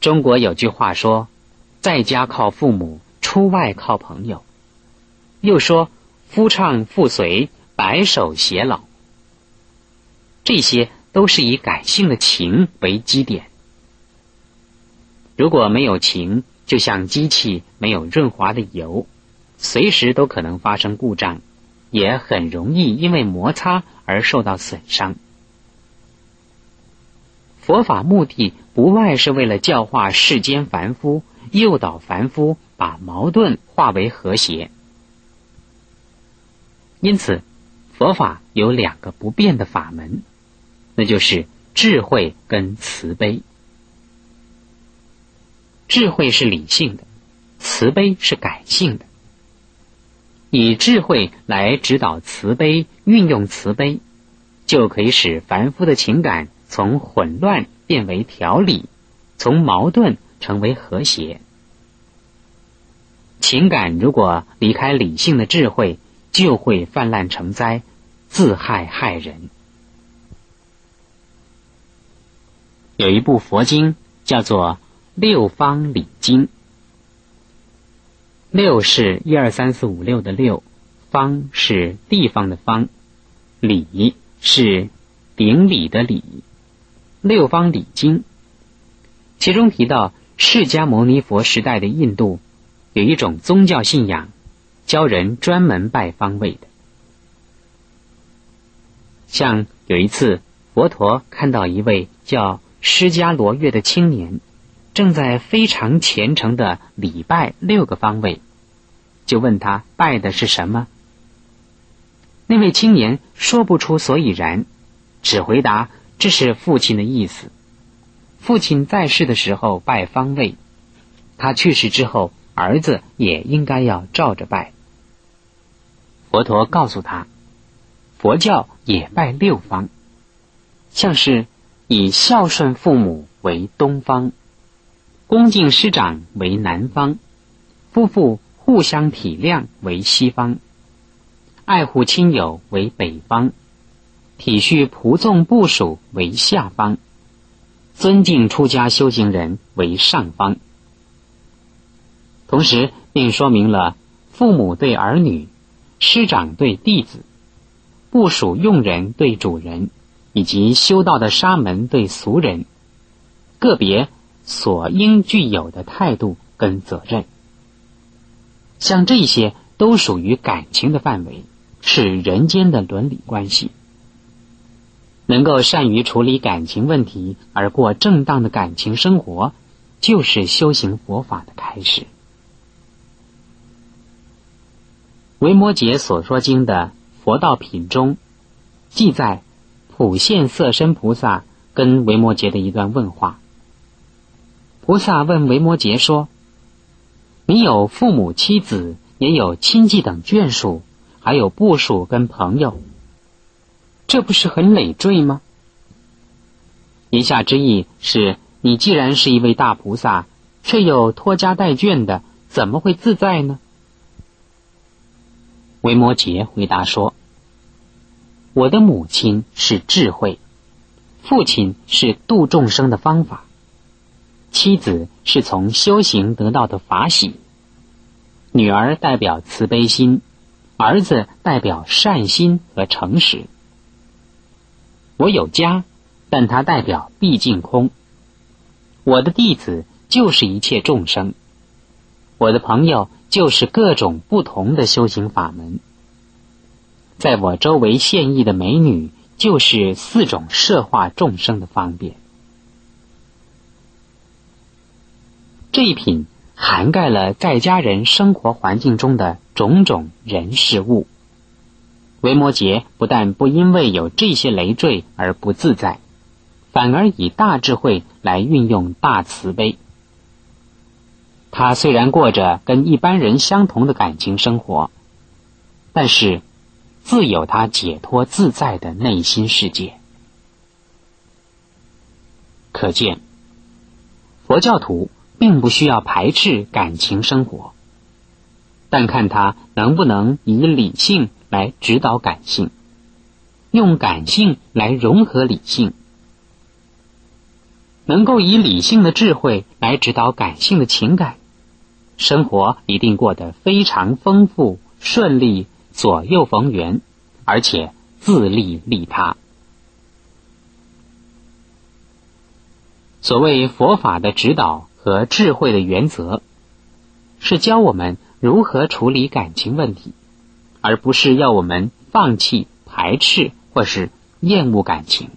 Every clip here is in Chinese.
中国有句话说：“在家靠父母，出外靠朋友。”又说：“夫唱妇随，白首偕老。”这些都是以感性的情为基点。如果没有情，就像机器没有润滑的油，随时都可能发生故障，也很容易因为摩擦而受到损伤。佛法目的不外是为了教化世间凡夫，诱导凡夫把矛盾化为和谐。因此，佛法有两个不变的法门，那就是智慧跟慈悲。智慧是理性的，慈悲是感性的。以智慧来指导慈悲，运用慈悲，就可以使凡夫的情感从混乱变为条理，从矛盾成为和谐。情感如果离开理性的智慧，就会泛滥成灾，自害害人。有一部佛经叫做。六方礼经，六是一二三四五六的六，方是地方的方，礼是顶礼的礼。六方礼经，其中提到释迦牟尼佛时代的印度有一种宗教信仰，教人专门拜方位的。像有一次，佛陀看到一位叫释迦罗月的青年。正在非常虔诚的礼拜六个方位，就问他拜的是什么。那位青年说不出所以然，只回答这是父亲的意思。父亲在世的时候拜方位，他去世之后，儿子也应该要照着拜。佛陀告诉他，佛教也拜六方，像是以孝顺父母为东方。恭敬师长为南方，夫妇互相体谅为西方，爱护亲友为北方，体恤仆众部属为下方，尊敬出家修行人为上方。同时，并说明了父母对儿女、师长对弟子、部属用人对主人，以及修道的沙门对俗人，个别。所应具有的态度跟责任，像这些都属于感情的范围，是人间的伦理关系。能够善于处理感情问题而过正当的感情生活，就是修行佛法的开始。维摩诘所说经的佛道品中，记载普现色身菩萨跟维摩诘的一段问话。菩萨问维摩诘说：“你有父母、妻子，也有亲戚等眷属，还有部属跟朋友，这不是很累赘吗？”言下之意是你既然是一位大菩萨，却又拖家带眷的，怎么会自在呢？维摩诘回答说：“我的母亲是智慧，父亲是度众生的方法。”妻子是从修行得到的法喜，女儿代表慈悲心，儿子代表善心和诚实。我有家，但它代表毕竟空。我的弟子就是一切众生，我的朋友就是各种不同的修行法门。在我周围现役的美女，就是四种摄化众生的方便。这一品涵盖了在家人生活环境中的种种人事物。维摩诘不但不因为有这些累赘而不自在，反而以大智慧来运用大慈悲。他虽然过着跟一般人相同的感情生活，但是自有他解脱自在的内心世界。可见，佛教徒。并不需要排斥感情生活，但看他能不能以理性来指导感性，用感性来融合理性。能够以理性的智慧来指导感性的情感，生活一定过得非常丰富、顺利、左右逢源，而且自利利他。所谓佛法的指导和智慧的原则，是教我们如何处理感情问题，而不是要我们放弃、排斥或是厌恶感情。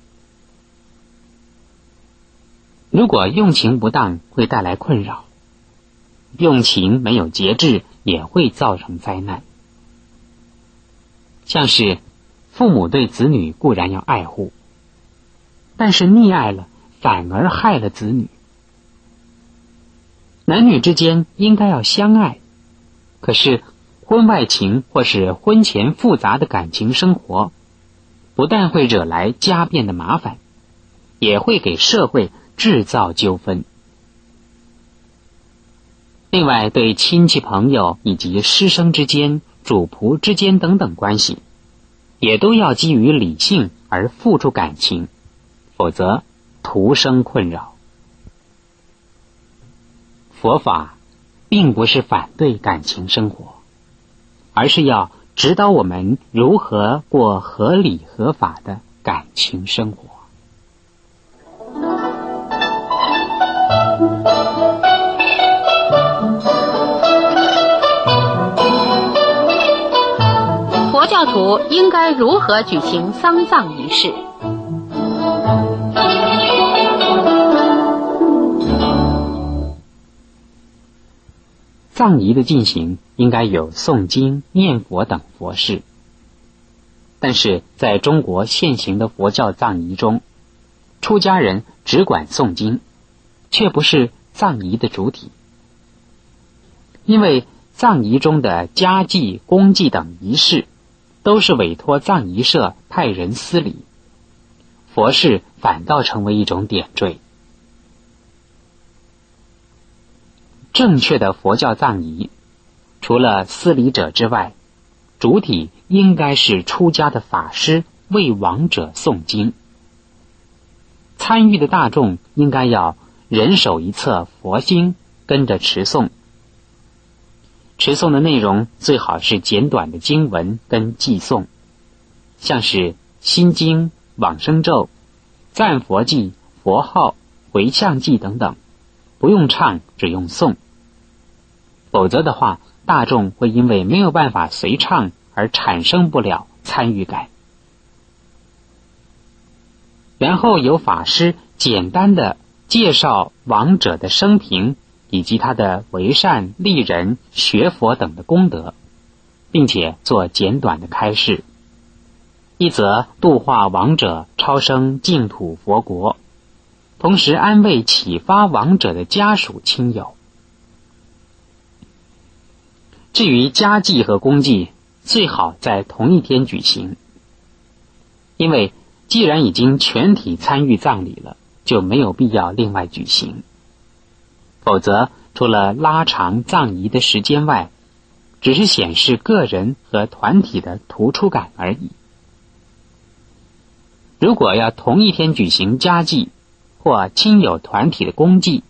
如果用情不当，会带来困扰；用情没有节制，也会造成灾难。像是父母对子女固然要爱护，但是溺爱了。反而害了子女。男女之间应该要相爱，可是婚外情或是婚前复杂的感情生活，不但会惹来家变的麻烦，也会给社会制造纠纷。另外，对亲戚朋友以及师生之间、主仆之间等等关系，也都要基于理性而付出感情，否则。徒生困扰。佛法并不是反对感情生活，而是要指导我们如何过合理合法的感情生活。佛教徒应该如何举行丧葬仪式？葬仪的进行应该有诵经、念佛等佛事，但是在中国现行的佛教葬仪中，出家人只管诵经，却不是葬仪的主体。因为葬仪中的家祭、公祭等仪式，都是委托葬仪社派人司礼，佛事反倒成为一种点缀。正确的佛教葬仪，除了司礼者之外，主体应该是出家的法师为亡者诵经。参与的大众应该要人手一册佛经，跟着持诵。持诵的内容最好是简短的经文跟寄诵，像是心经、往生咒、赞佛记、佛号、回向记等等，不用唱，只用诵。否则的话，大众会因为没有办法随唱而产生不了参与感。然后由法师简单的介绍亡者的生平以及他的为善利人、学佛等的功德，并且做简短的开示，一则度化亡者超生净土佛国，同时安慰启发亡者的家属亲友。至于家祭和公祭，最好在同一天举行，因为既然已经全体参与葬礼了，就没有必要另外举行。否则，除了拉长葬仪的时间外，只是显示个人和团体的突出感而已。如果要同一天举行家祭或亲友团体的公祭，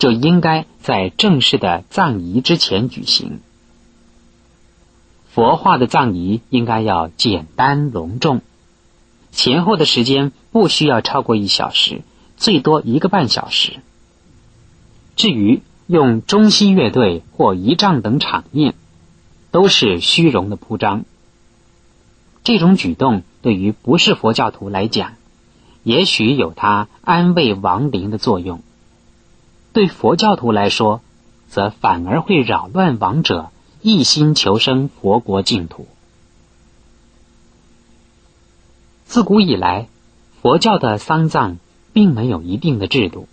就应该在正式的葬仪之前举行。佛化的葬仪应该要简单隆重，前后的时间不需要超过一小时，最多一个半小时。至于用中西乐队或仪仗等场面，都是虚荣的铺张。这种举动对于不是佛教徒来讲，也许有它安慰亡灵的作用。对佛教徒来说，则反而会扰乱亡者一心求生佛国净土。自古以来，佛教的丧葬并没有一定的制度，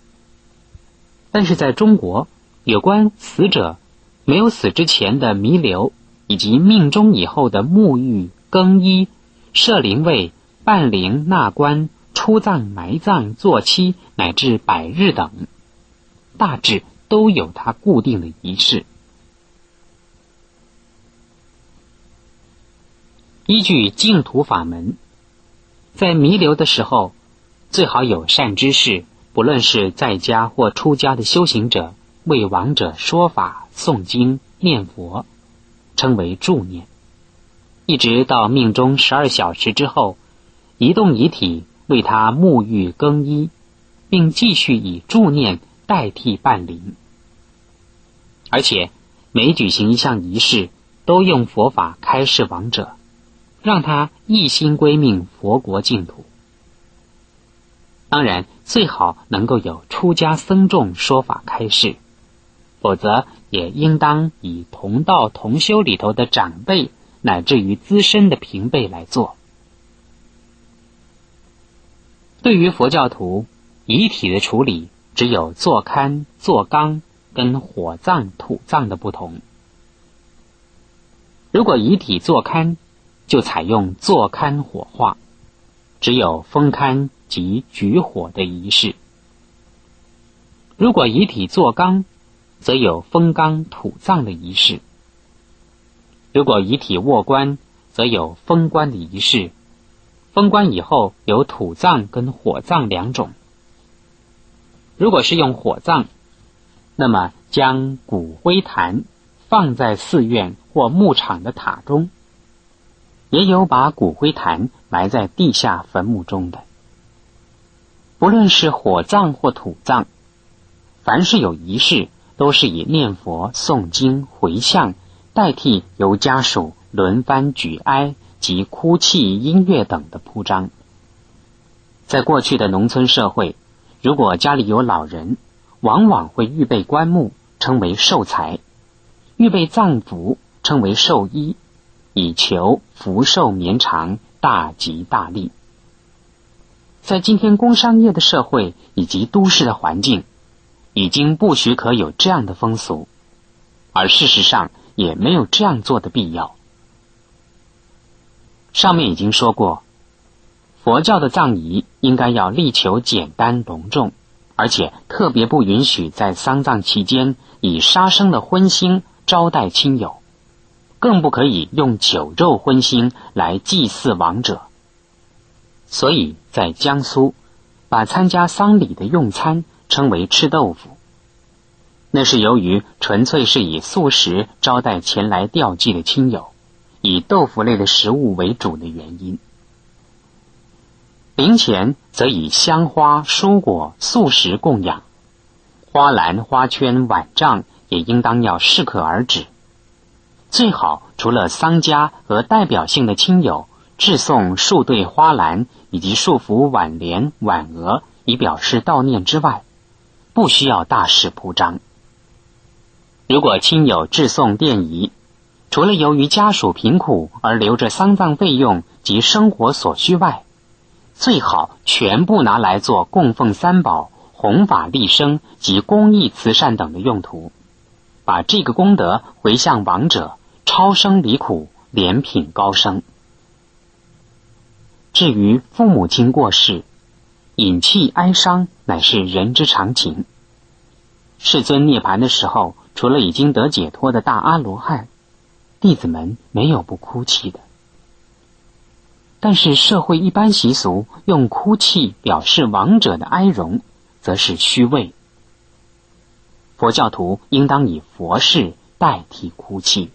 但是在中国，有关死者没有死之前的弥留，以及命中以后的沐浴、更衣、设灵位、办灵、纳棺、出葬、埋葬、坐期乃至百日等。大致都有它固定的仪式。依据净土法门，在弥留的时候，最好有善知识不论是在家或出家的修行者，为亡者说法、诵经、念佛，称为助念。一直到命中十二小时之后，移动遗体为他沐浴更衣，并继续以助念代替伴灵。而且每举行一项仪式，都用佛法开示亡者，让他一心归命佛国净土。当然，最好能够有出家僧众说法开示，否则也应当以同道同修里头的长辈乃至于资深的平辈来做。对于佛教徒遗体的处理，只有坐龛、坐缸跟火葬、土葬的不同。如果遗体坐龛，就采用坐龛火化，只有封龛。及举火的仪式。如果遗体坐缸，则有封缸土葬的仪式；如果遗体卧棺，则有封棺的仪式。封棺以后有土葬跟火葬两种。如果是用火葬，那么将骨灰坛放在寺院或牧场的塔中，也有把骨灰坛埋在地下坟墓中的。不论是火葬或土葬，凡是有仪式，都是以念佛、诵经、回向代替由家属轮番举哀及哭泣、音乐等的铺张。在过去的农村社会，如果家里有老人，往往会预备棺木，称为寿材；预备葬服，称为寿衣，以求福寿绵长、大吉大利。在今天工商业的社会以及都市的环境，已经不许可有这样的风俗，而事实上也没有这样做的必要。上面已经说过，佛教的葬仪应该要力求简单隆重，而且特别不允许在丧葬期间以杀生的荤腥招待亲友，更不可以用酒肉荤腥来祭祀亡者。所以在江苏，把参加丧礼的用餐称为吃豆腐。那是由于纯粹是以素食招待前来吊祭的亲友，以豆腐类的食物为主的原因。灵前则以香花、蔬果、素食供养，花篮、花圈、碗帐也应当要适可而止。最好除了丧家和代表性的亲友。致送数对花篮以及数幅挽联、挽额，以表示悼念之外，不需要大肆铺张。如果亲友致送奠仪，除了由于家属贫苦而留着丧葬费用及生活所需外，最好全部拿来做供奉三宝、弘法利生及公益慈善等的用途，把这个功德回向亡者，超生离苦，莲品高升。至于父母亲过世，隐泣哀伤乃是人之常情。世尊涅盘的时候，除了已经得解脱的大阿罗汉，弟子们没有不哭泣的。但是社会一般习俗用哭泣表示亡者的哀荣，则是虚伪。佛教徒应当以佛事代替哭泣。